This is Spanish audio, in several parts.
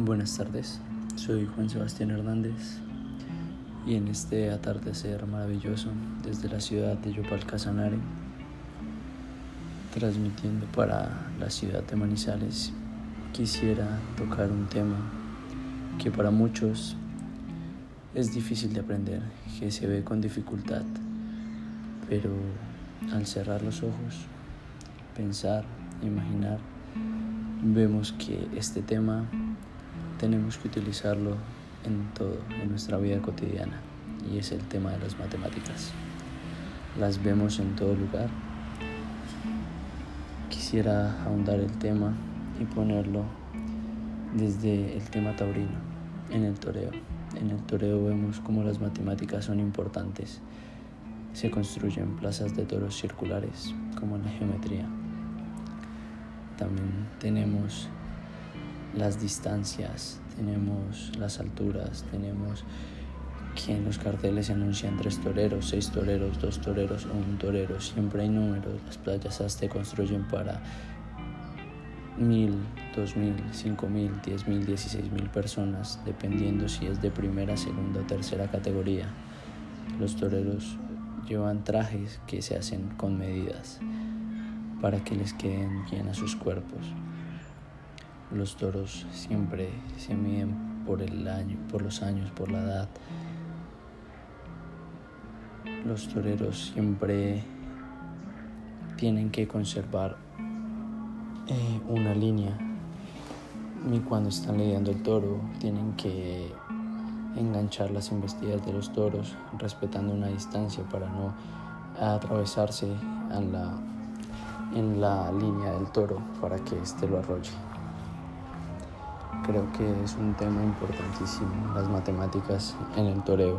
Buenas tardes, soy Juan Sebastián Hernández y en este atardecer maravilloso desde la ciudad de Yopal Casanare, transmitiendo para la ciudad de Manizales, quisiera tocar un tema que para muchos es difícil de aprender, que se ve con dificultad, pero al cerrar los ojos, pensar, imaginar, vemos que este tema tenemos que utilizarlo en todo, en nuestra vida cotidiana, y es el tema de las matemáticas. Las vemos en todo lugar. Quisiera ahondar el tema y ponerlo desde el tema taurino, en el toreo. En el toreo vemos cómo las matemáticas son importantes. Se construyen plazas de toros circulares, como en la geometría. También tenemos las distancias, tenemos las alturas, tenemos que en los carteles se anuncian tres toreros, seis toreros, dos toreros o un torero. Siempre hay números. Las playas se construyen para mil, dos mil, cinco mil, diez mil, dieciséis mil personas, dependiendo si es de primera, segunda o tercera categoría. Los toreros llevan trajes que se hacen con medidas para que les queden bien a sus cuerpos. Los toros siempre se miden por el año, por los años, por la edad. Los toreros siempre tienen que conservar eh, una línea. Y cuando están lidiando el toro, tienen que enganchar las embestidas de los toros, respetando una distancia para no atravesarse en la, en la línea del toro para que éste lo arrolle. Creo que es un tema importantísimo, las matemáticas en el toreo.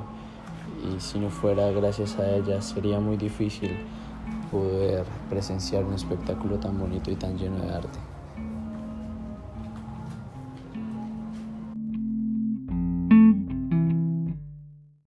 Y si no fuera gracias a ellas, sería muy difícil poder presenciar un espectáculo tan bonito y tan lleno de arte.